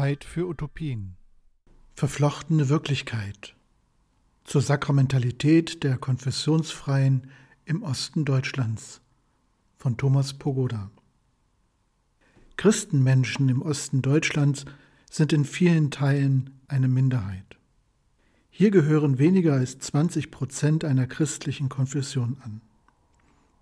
Zeit für Utopien. Verflochtene Wirklichkeit zur Sakramentalität der Konfessionsfreien im Osten Deutschlands von Thomas Pogoda. Christenmenschen im Osten Deutschlands sind in vielen Teilen eine Minderheit. Hier gehören weniger als 20 Prozent einer christlichen Konfession an.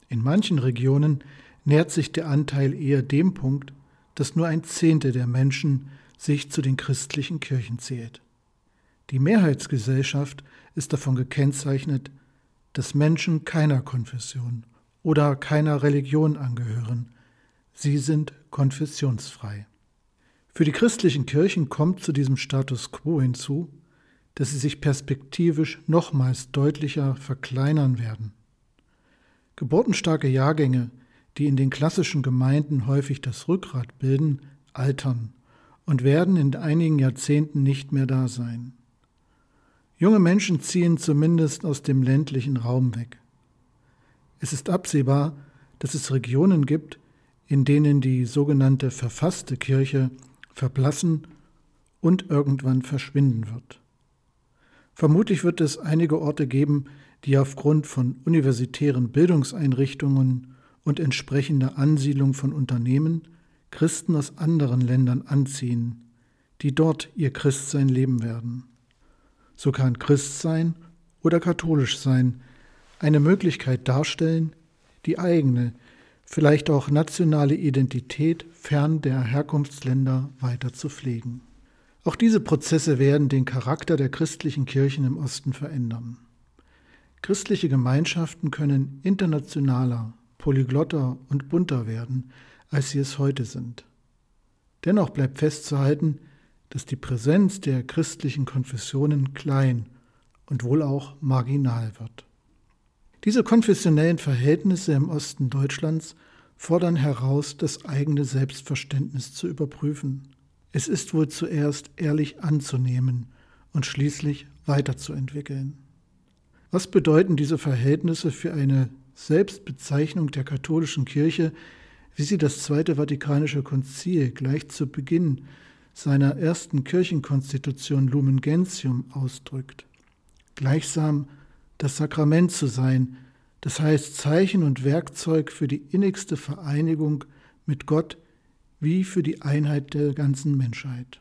In manchen Regionen nähert sich der Anteil eher dem Punkt, dass nur ein Zehntel der Menschen sich zu den christlichen Kirchen zählt. Die Mehrheitsgesellschaft ist davon gekennzeichnet, dass Menschen keiner Konfession oder keiner Religion angehören. Sie sind konfessionsfrei. Für die christlichen Kirchen kommt zu diesem Status quo hinzu, dass sie sich perspektivisch nochmals deutlicher verkleinern werden. Geburtenstarke Jahrgänge, die in den klassischen Gemeinden häufig das Rückgrat bilden, altern und werden in einigen Jahrzehnten nicht mehr da sein. Junge Menschen ziehen zumindest aus dem ländlichen Raum weg. Es ist absehbar, dass es Regionen gibt, in denen die sogenannte verfasste Kirche verblassen und irgendwann verschwinden wird. Vermutlich wird es einige Orte geben, die aufgrund von universitären Bildungseinrichtungen und entsprechender Ansiedlung von Unternehmen Christen aus anderen Ländern anziehen, die dort ihr Christsein leben werden. So kann Christsein oder katholisch sein eine Möglichkeit darstellen, die eigene, vielleicht auch nationale Identität fern der Herkunftsländer weiter zu pflegen. Auch diese Prozesse werden den Charakter der christlichen Kirchen im Osten verändern. Christliche Gemeinschaften können internationaler, polyglotter und bunter werden, als sie es heute sind. Dennoch bleibt festzuhalten, dass die Präsenz der christlichen Konfessionen klein und wohl auch marginal wird. Diese konfessionellen Verhältnisse im Osten Deutschlands fordern heraus, das eigene Selbstverständnis zu überprüfen. Es ist wohl zuerst ehrlich anzunehmen und schließlich weiterzuentwickeln. Was bedeuten diese Verhältnisse für eine Selbstbezeichnung der katholischen Kirche, wie sie das Zweite Vatikanische Konzil gleich zu Beginn seiner ersten Kirchenkonstitution Lumen Gentium ausdrückt. Gleichsam das Sakrament zu sein, das heißt Zeichen und Werkzeug für die innigste Vereinigung mit Gott wie für die Einheit der ganzen Menschheit.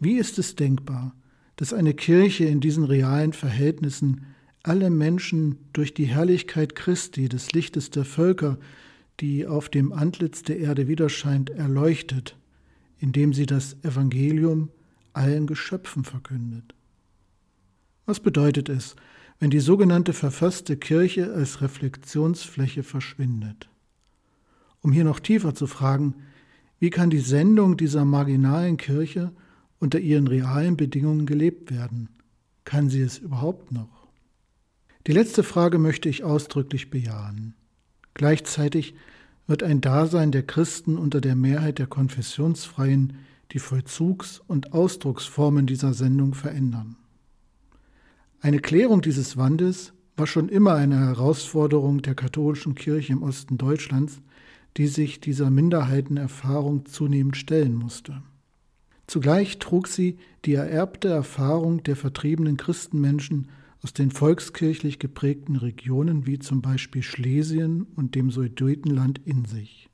Wie ist es denkbar, dass eine Kirche in diesen realen Verhältnissen alle Menschen durch die Herrlichkeit Christi, des Lichtes der Völker, die auf dem Antlitz der Erde widerscheint, erleuchtet, indem sie das Evangelium allen Geschöpfen verkündet. Was bedeutet es, wenn die sogenannte verfasste Kirche als Reflexionsfläche verschwindet? Um hier noch tiefer zu fragen, wie kann die Sendung dieser marginalen Kirche unter ihren realen Bedingungen gelebt werden? Kann sie es überhaupt noch? Die letzte Frage möchte ich ausdrücklich bejahen. Gleichzeitig wird ein Dasein der Christen unter der Mehrheit der Konfessionsfreien die Vollzugs- und Ausdrucksformen dieser Sendung verändern. Eine Klärung dieses Wandes war schon immer eine Herausforderung der katholischen Kirche im Osten Deutschlands, die sich dieser Minderheitenerfahrung zunehmend stellen musste. Zugleich trug sie die ererbte Erfahrung der vertriebenen Christenmenschen aus den volkskirchlich geprägten Regionen wie zum Beispiel Schlesien und dem Sudetenland in sich.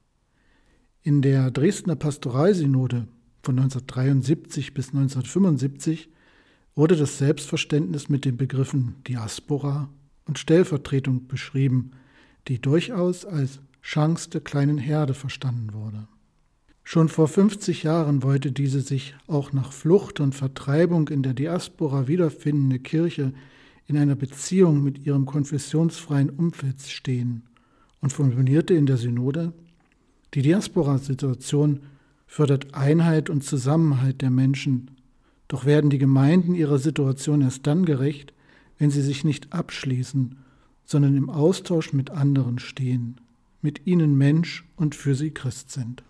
In der Dresdner Pastoralsynode von 1973 bis 1975 wurde das Selbstverständnis mit den Begriffen Diaspora und Stellvertretung beschrieben, die durchaus als Chance der kleinen Herde verstanden wurde. Schon vor 50 Jahren wollte diese sich auch nach Flucht und Vertreibung in der Diaspora wiederfindende Kirche in einer Beziehung mit ihrem konfessionsfreien Umfeld stehen und formulierte in der Synode, die Diaspora-Situation fördert Einheit und Zusammenhalt der Menschen, doch werden die Gemeinden ihrer Situation erst dann gerecht, wenn sie sich nicht abschließen, sondern im Austausch mit anderen stehen, mit ihnen Mensch und für sie Christ sind.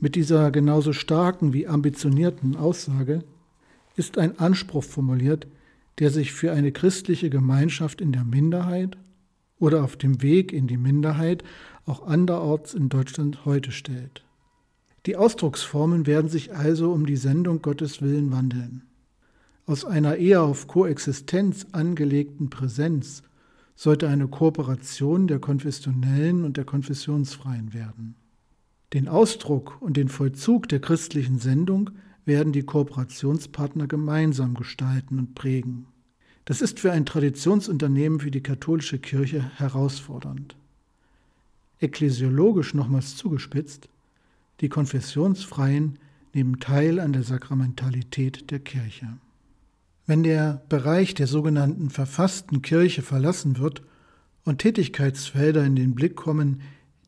Mit dieser genauso starken wie ambitionierten Aussage ist ein Anspruch formuliert, der sich für eine christliche Gemeinschaft in der Minderheit oder auf dem Weg in die Minderheit auch anderorts in Deutschland heute stellt. Die Ausdrucksformen werden sich also um die Sendung Gottes Willen wandeln. Aus einer eher auf Koexistenz angelegten Präsenz sollte eine Kooperation der Konfessionellen und der Konfessionsfreien werden. Den Ausdruck und den Vollzug der christlichen Sendung werden die Kooperationspartner gemeinsam gestalten und prägen. Das ist für ein Traditionsunternehmen wie die katholische Kirche herausfordernd. Ekklesiologisch nochmals zugespitzt, die Konfessionsfreien nehmen teil an der Sakramentalität der Kirche. Wenn der Bereich der sogenannten verfassten Kirche verlassen wird und Tätigkeitsfelder in den Blick kommen,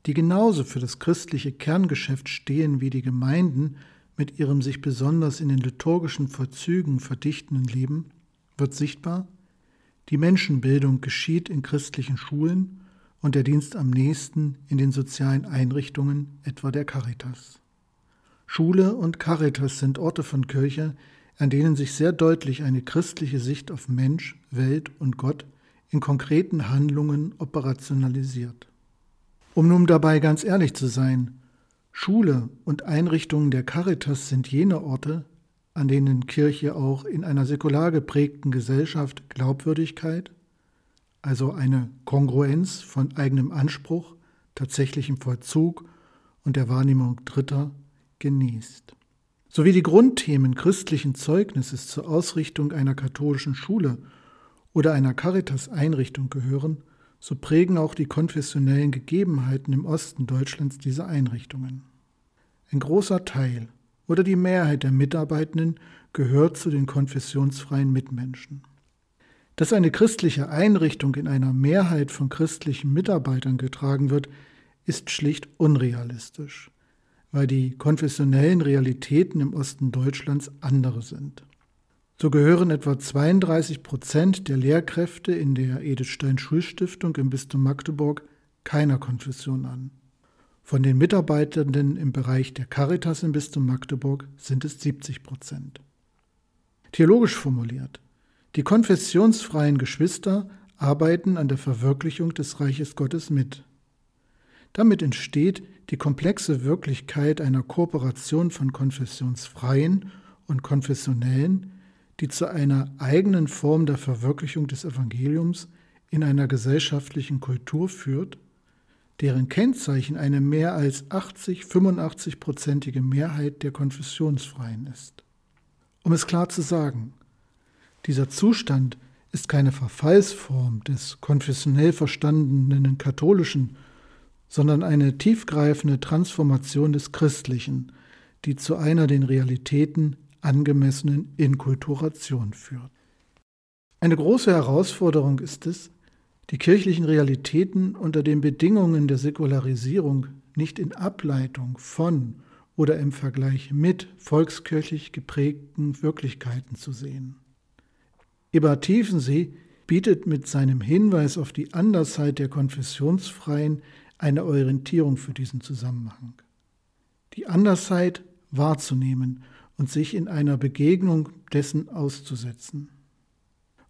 die genauso für das christliche Kerngeschäft stehen wie die Gemeinden mit ihrem sich besonders in den liturgischen Vorzügen verdichtenden Leben, wird sichtbar, die Menschenbildung geschieht in christlichen Schulen und der Dienst am nächsten in den sozialen Einrichtungen, etwa der Caritas. Schule und Caritas sind Orte von Kirche, an denen sich sehr deutlich eine christliche Sicht auf Mensch, Welt und Gott in konkreten Handlungen operationalisiert. Um nun dabei ganz ehrlich zu sein, Schule und Einrichtungen der Caritas sind jene Orte, an denen Kirche auch in einer säkular geprägten Gesellschaft Glaubwürdigkeit, also eine Kongruenz von eigenem Anspruch, tatsächlichem Vollzug und der Wahrnehmung Dritter genießt. Sowie die Grundthemen christlichen Zeugnisses zur Ausrichtung einer katholischen Schule oder einer Caritas-Einrichtung gehören, so prägen auch die konfessionellen Gegebenheiten im Osten Deutschlands diese Einrichtungen. Ein großer Teil oder die Mehrheit der Mitarbeitenden gehört zu den konfessionsfreien Mitmenschen. Dass eine christliche Einrichtung in einer Mehrheit von christlichen Mitarbeitern getragen wird, ist schlicht unrealistisch, weil die konfessionellen Realitäten im Osten Deutschlands andere sind. So gehören etwa 32 Prozent der Lehrkräfte in der Edith Stein Schulstiftung im Bistum Magdeburg keiner Konfession an. Von den Mitarbeitenden im Bereich der Caritas im Bistum Magdeburg sind es 70 Prozent. Theologisch formuliert, die konfessionsfreien Geschwister arbeiten an der Verwirklichung des Reiches Gottes mit. Damit entsteht die komplexe Wirklichkeit einer Kooperation von konfessionsfreien und konfessionellen, die zu einer eigenen Form der Verwirklichung des Evangeliums in einer gesellschaftlichen Kultur führt, deren Kennzeichen eine mehr als 80-85-prozentige Mehrheit der Konfessionsfreien ist. Um es klar zu sagen, dieser Zustand ist keine Verfallsform des konfessionell verstandenen Katholischen, sondern eine tiefgreifende Transformation des Christlichen, die zu einer den Realitäten angemessenen Inkulturation führt. Eine große Herausforderung ist es, die kirchlichen Realitäten unter den Bedingungen der Säkularisierung nicht in Ableitung von oder im Vergleich mit volkskirchlich geprägten Wirklichkeiten zu sehen. Eber Tiefensee bietet mit seinem Hinweis auf die Andersheit der Konfessionsfreien eine Orientierung für diesen Zusammenhang. Die Andersheit wahrzunehmen und sich in einer Begegnung dessen auszusetzen.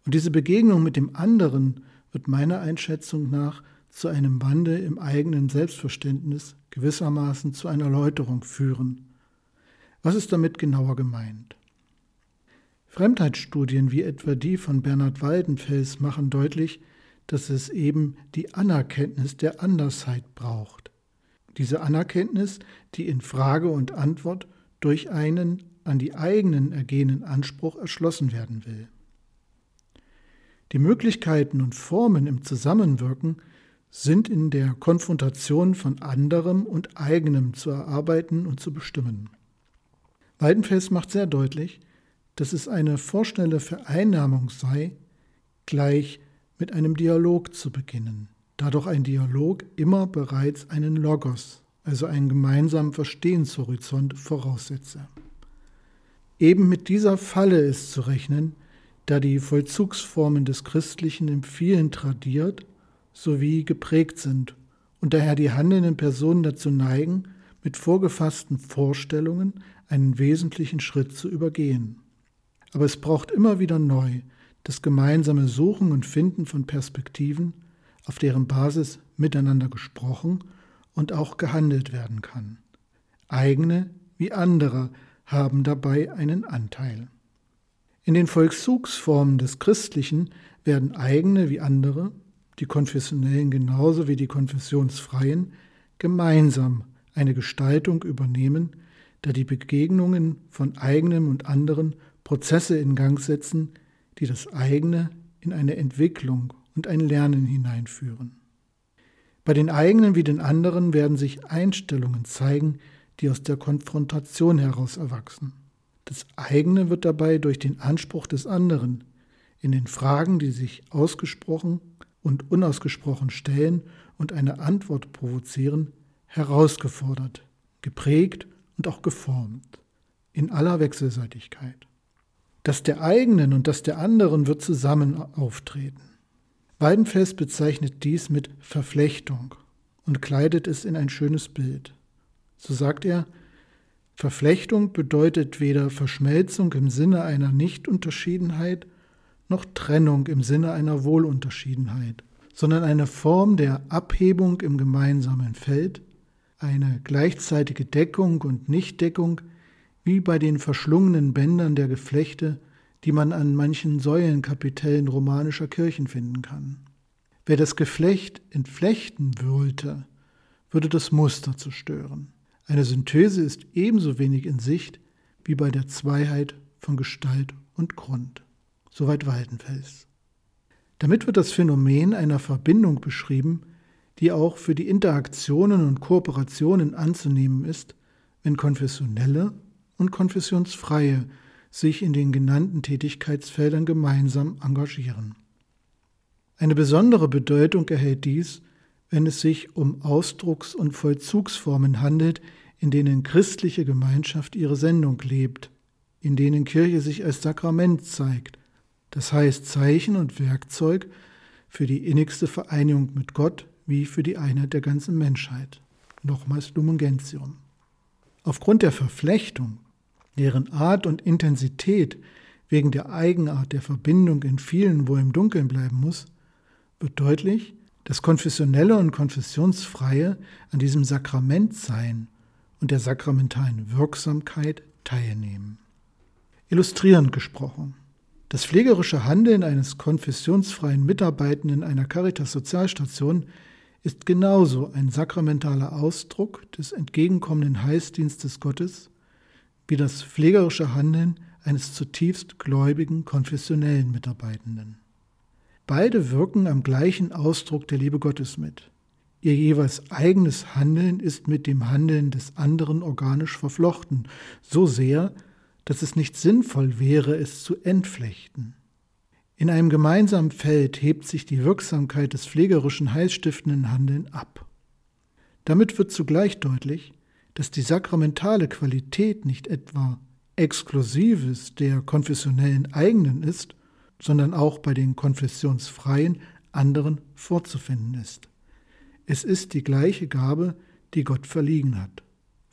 Und diese Begegnung mit dem anderen wird meiner Einschätzung nach zu einem Wandel im eigenen Selbstverständnis, gewissermaßen zu einer Läuterung führen. Was ist damit genauer gemeint? Fremdheitsstudien wie etwa die von Bernhard Waldenfels machen deutlich, dass es eben die Anerkenntnis der Andersheit braucht. Diese Anerkenntnis, die in Frage und Antwort durch einen an die eigenen ergehenden Anspruch erschlossen werden will. Die Möglichkeiten und Formen im Zusammenwirken sind in der Konfrontation von anderem und eigenem zu erarbeiten und zu bestimmen. Weidenfels macht sehr deutlich, dass es eine vorschnelle Vereinnahmung sei, gleich mit einem Dialog zu beginnen, da doch ein Dialog immer bereits einen Logos, also einen gemeinsamen Verstehenshorizont voraussetze. Eben mit dieser Falle ist zu rechnen, da die Vollzugsformen des Christlichen im vielen tradiert sowie geprägt sind und daher die handelnden Personen dazu neigen, mit vorgefassten Vorstellungen einen wesentlichen Schritt zu übergehen. Aber es braucht immer wieder neu das gemeinsame Suchen und Finden von Perspektiven, auf deren Basis miteinander gesprochen und auch gehandelt werden kann. Eigene wie andere haben dabei einen Anteil. In den Vollzugsformen des Christlichen werden eigene wie andere, die Konfessionellen genauso wie die Konfessionsfreien, gemeinsam eine Gestaltung übernehmen, da die Begegnungen von eigenem und anderen Prozesse in Gang setzen, die das eigene in eine Entwicklung und ein Lernen hineinführen. Bei den eigenen wie den anderen werden sich Einstellungen zeigen, die aus der Konfrontation heraus erwachsen. Das eigene wird dabei durch den Anspruch des anderen in den Fragen, die sich ausgesprochen und unausgesprochen stellen und eine Antwort provozieren, herausgefordert, geprägt und auch geformt, in aller Wechselseitigkeit. Das der eigenen und das der anderen wird zusammen auftreten. Weidenfels bezeichnet dies mit Verflechtung und kleidet es in ein schönes Bild. So sagt er, Verflechtung bedeutet weder Verschmelzung im Sinne einer Nichtunterschiedenheit noch Trennung im Sinne einer Wohlunterschiedenheit, sondern eine Form der Abhebung im gemeinsamen Feld, eine gleichzeitige Deckung und Nichtdeckung, wie bei den verschlungenen Bändern der Geflechte, die man an manchen Säulenkapitellen romanischer Kirchen finden kann. Wer das Geflecht entflechten wollte, würde das Muster zerstören. Eine Synthese ist ebenso wenig in Sicht wie bei der Zweiheit von Gestalt und Grund. Soweit Waldenfels. Damit wird das Phänomen einer Verbindung beschrieben, die auch für die Interaktionen und Kooperationen anzunehmen ist, wenn konfessionelle und konfessionsfreie sich in den genannten Tätigkeitsfeldern gemeinsam engagieren. Eine besondere Bedeutung erhält dies, wenn es sich um Ausdrucks- und Vollzugsformen handelt, in denen christliche Gemeinschaft ihre Sendung lebt, in denen Kirche sich als Sakrament zeigt, das heißt Zeichen und Werkzeug für die innigste Vereinigung mit Gott wie für die Einheit der ganzen Menschheit. Nochmals Lumen Gentium. Aufgrund der Verflechtung, deren Art und Intensität wegen der Eigenart der Verbindung in vielen wo im Dunkeln bleiben muss, wird deutlich, dass konfessionelle und konfessionsfreie an diesem Sakramentsein und der sakramentalen Wirksamkeit teilnehmen. Illustrierend gesprochen. Das pflegerische Handeln eines konfessionsfreien Mitarbeitenden einer Caritas-Sozialstation ist genauso ein sakramentaler Ausdruck des entgegenkommenden Heilsdienstes Gottes wie das pflegerische Handeln eines zutiefst gläubigen konfessionellen Mitarbeitenden. Beide wirken am gleichen Ausdruck der Liebe Gottes mit. Ihr jeweils eigenes Handeln ist mit dem Handeln des anderen organisch verflochten, so sehr, dass es nicht sinnvoll wäre, es zu entflechten. In einem gemeinsamen Feld hebt sich die Wirksamkeit des pflegerischen heilstiftenden Handeln ab. Damit wird zugleich deutlich, dass die sakramentale Qualität nicht etwa Exklusives der konfessionellen eigenen ist, sondern auch bei den konfessionsfreien anderen vorzufinden ist. Es ist die gleiche Gabe, die Gott verliehen hat.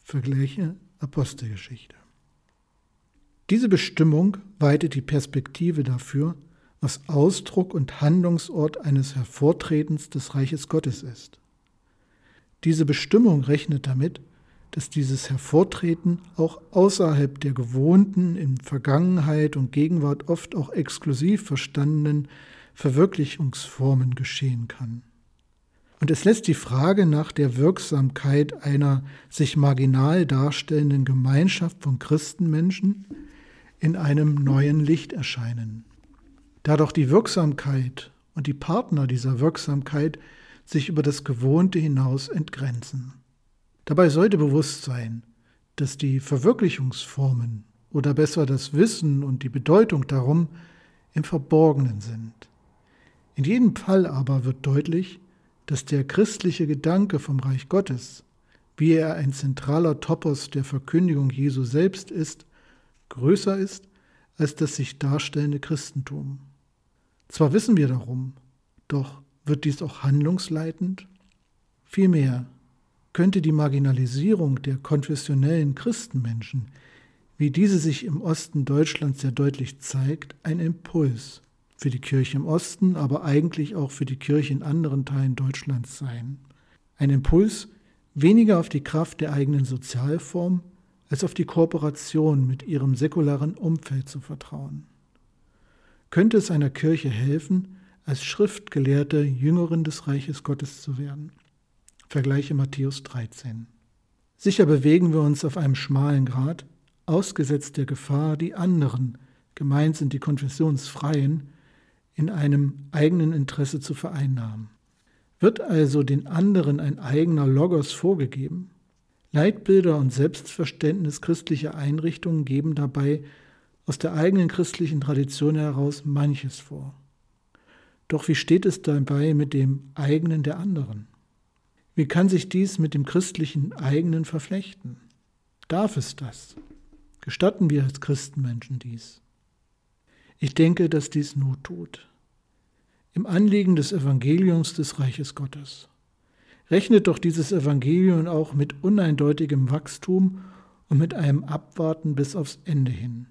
Vergleiche Apostelgeschichte. Diese Bestimmung weitet die Perspektive dafür, was Ausdruck und Handlungsort eines Hervortretens des Reiches Gottes ist. Diese Bestimmung rechnet damit, dass dieses Hervortreten auch außerhalb der gewohnten, in Vergangenheit und Gegenwart oft auch exklusiv verstandenen Verwirklichungsformen geschehen kann. Und es lässt die Frage nach der Wirksamkeit einer sich marginal darstellenden Gemeinschaft von Christenmenschen in einem neuen Licht erscheinen. Da doch die Wirksamkeit und die Partner dieser Wirksamkeit sich über das Gewohnte hinaus entgrenzen. Dabei sollte bewusst sein, dass die Verwirklichungsformen oder besser das Wissen und die Bedeutung darum im Verborgenen sind. In jedem Fall aber wird deutlich, dass der christliche Gedanke vom Reich Gottes, wie er ein zentraler Topos der Verkündigung Jesu selbst ist, größer ist als das sich darstellende Christentum. Zwar wissen wir darum, doch wird dies auch handlungsleitend? Vielmehr könnte die Marginalisierung der konfessionellen Christenmenschen, wie diese sich im Osten Deutschlands sehr deutlich zeigt, ein Impuls für die Kirche im Osten, aber eigentlich auch für die Kirche in anderen Teilen Deutschlands sein. Ein Impuls weniger auf die Kraft der eigenen Sozialform als auf die Kooperation mit ihrem säkularen Umfeld zu vertrauen. Könnte es einer Kirche helfen, als Schriftgelehrte Jüngerin des Reiches Gottes zu werden? Vergleiche Matthäus 13. Sicher bewegen wir uns auf einem schmalen Grat, ausgesetzt der Gefahr, die anderen, gemeint sind die Konfessionsfreien, in einem eigenen Interesse zu vereinnahmen. Wird also den anderen ein eigener Logos vorgegeben? Leitbilder und Selbstverständnis christlicher Einrichtungen geben dabei aus der eigenen christlichen Tradition heraus manches vor. Doch wie steht es dabei mit dem eigenen der anderen? Wie kann sich dies mit dem christlichen eigenen verflechten? Darf es das? Gestatten wir als Christenmenschen dies? Ich denke, dass dies Not tut. Im Anliegen des Evangeliums des Reiches Gottes. Rechnet doch dieses Evangelium auch mit uneindeutigem Wachstum und mit einem Abwarten bis aufs Ende hin.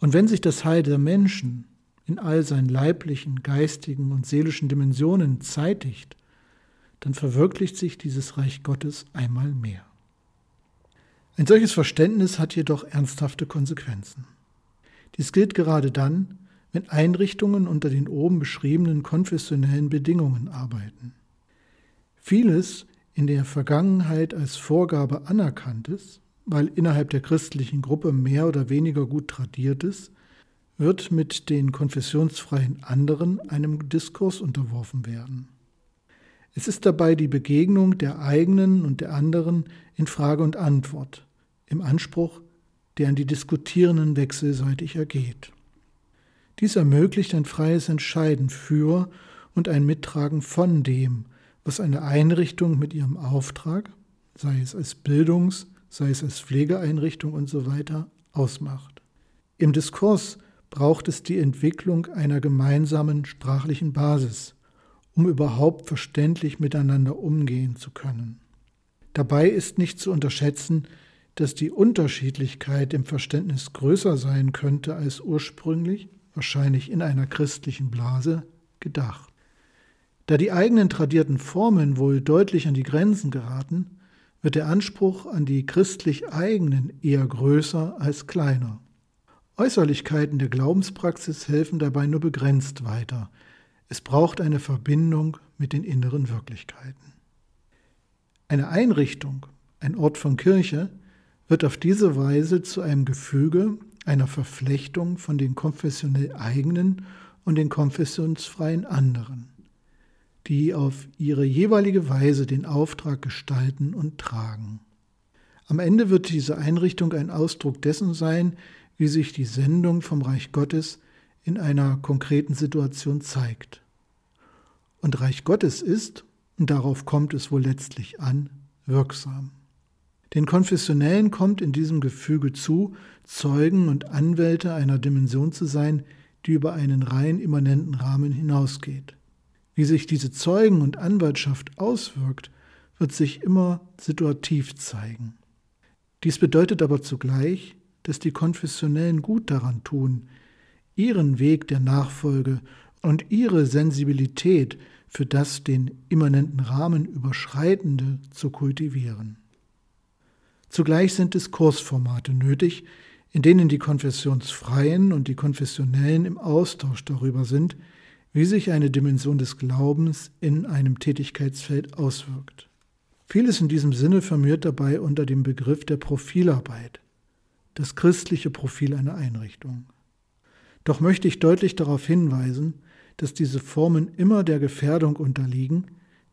Und wenn sich das Heil der Menschen in all seinen leiblichen, geistigen und seelischen Dimensionen zeitigt, dann verwirklicht sich dieses Reich Gottes einmal mehr. Ein solches Verständnis hat jedoch ernsthafte Konsequenzen. Dies gilt gerade dann, wenn Einrichtungen unter den oben beschriebenen konfessionellen Bedingungen arbeiten. Vieles in der Vergangenheit als Vorgabe anerkanntes, weil innerhalb der christlichen Gruppe mehr oder weniger gut tradiertes, wird mit den konfessionsfreien anderen einem Diskurs unterworfen werden. Es ist dabei die Begegnung der eigenen und der anderen in Frage und Antwort, im Anspruch, der an die Diskutierenden wechselseitig ergeht. Dies ermöglicht ein freies Entscheiden für und ein Mittragen von dem, was eine Einrichtung mit ihrem Auftrag, sei es als Bildungs-, sei es als Pflegeeinrichtung usw., so ausmacht. Im Diskurs braucht es die Entwicklung einer gemeinsamen sprachlichen Basis, um überhaupt verständlich miteinander umgehen zu können. Dabei ist nicht zu unterschätzen, dass die Unterschiedlichkeit im Verständnis größer sein könnte als ursprünglich, wahrscheinlich in einer christlichen Blase, gedacht. Da die eigenen tradierten Formeln wohl deutlich an die Grenzen geraten, wird der Anspruch an die christlich eigenen eher größer als kleiner. Äußerlichkeiten der Glaubenspraxis helfen dabei nur begrenzt weiter. Es braucht eine Verbindung mit den inneren Wirklichkeiten. Eine Einrichtung, ein Ort von Kirche, wird auf diese Weise zu einem Gefüge, einer Verflechtung von den konfessionell eigenen und den konfessionsfreien anderen, die auf ihre jeweilige Weise den Auftrag gestalten und tragen. Am Ende wird diese Einrichtung ein Ausdruck dessen sein, wie sich die Sendung vom Reich Gottes in einer konkreten Situation zeigt. Und Reich Gottes ist, und darauf kommt es wohl letztlich an, wirksam. Den Konfessionellen kommt in diesem Gefüge zu, Zeugen und Anwälte einer Dimension zu sein, die über einen rein immanenten Rahmen hinausgeht. Wie sich diese Zeugen- und Anwaltschaft auswirkt, wird sich immer situativ zeigen. Dies bedeutet aber zugleich, dass die Konfessionellen gut daran tun, ihren Weg der Nachfolge und ihre Sensibilität für das den immanenten Rahmen überschreitende zu kultivieren. Zugleich sind Diskursformate nötig, in denen die Konfessionsfreien und die Konfessionellen im Austausch darüber sind, wie sich eine Dimension des Glaubens in einem Tätigkeitsfeld auswirkt. Vieles in diesem Sinne vermehrt dabei unter dem Begriff der Profilarbeit das christliche Profil einer Einrichtung. Doch möchte ich deutlich darauf hinweisen, dass diese Formen immer der Gefährdung unterliegen,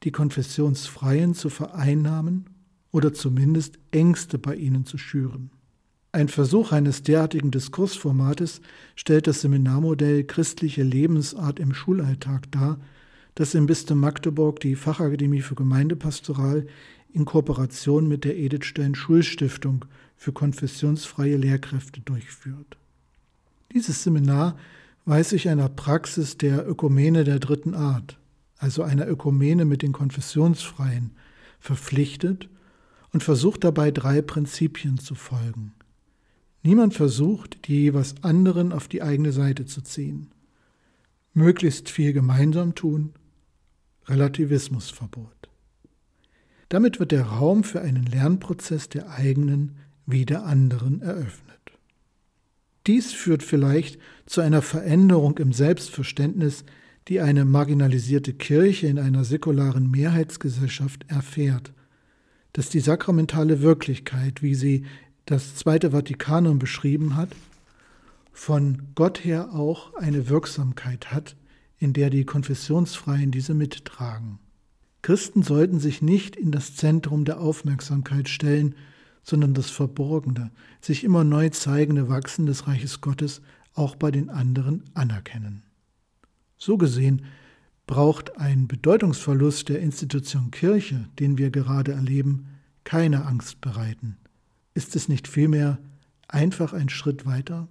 die Konfessionsfreien zu vereinnahmen oder zumindest Ängste bei ihnen zu schüren. Ein Versuch eines derartigen Diskursformates stellt das Seminarmodell Christliche Lebensart im Schulalltag dar, das im Bistum Magdeburg die Fachakademie für Gemeindepastoral in Kooperation mit der Edith Stein Schulstiftung für konfessionsfreie Lehrkräfte durchführt. Dieses Seminar weiß sich einer Praxis der Ökumene der dritten Art, also einer Ökumene mit den Konfessionsfreien, verpflichtet und versucht dabei drei Prinzipien zu folgen. Niemand versucht, die jeweils anderen auf die eigene Seite zu ziehen. Möglichst viel gemeinsam tun, Relativismusverbot. Damit wird der Raum für einen Lernprozess der eigenen wieder anderen eröffnet. Dies führt vielleicht zu einer Veränderung im Selbstverständnis, die eine marginalisierte Kirche in einer säkularen Mehrheitsgesellschaft erfährt, dass die sakramentale Wirklichkeit, wie sie das Zweite Vatikanum beschrieben hat, von Gott her auch eine Wirksamkeit hat, in der die Konfessionsfreien diese mittragen. Christen sollten sich nicht in das Zentrum der Aufmerksamkeit stellen, sondern das verborgene, sich immer neu zeigende Wachsen des Reiches Gottes auch bei den anderen anerkennen. So gesehen braucht ein Bedeutungsverlust der Institution Kirche, den wir gerade erleben, keine Angst bereiten. Ist es nicht vielmehr einfach ein Schritt weiter?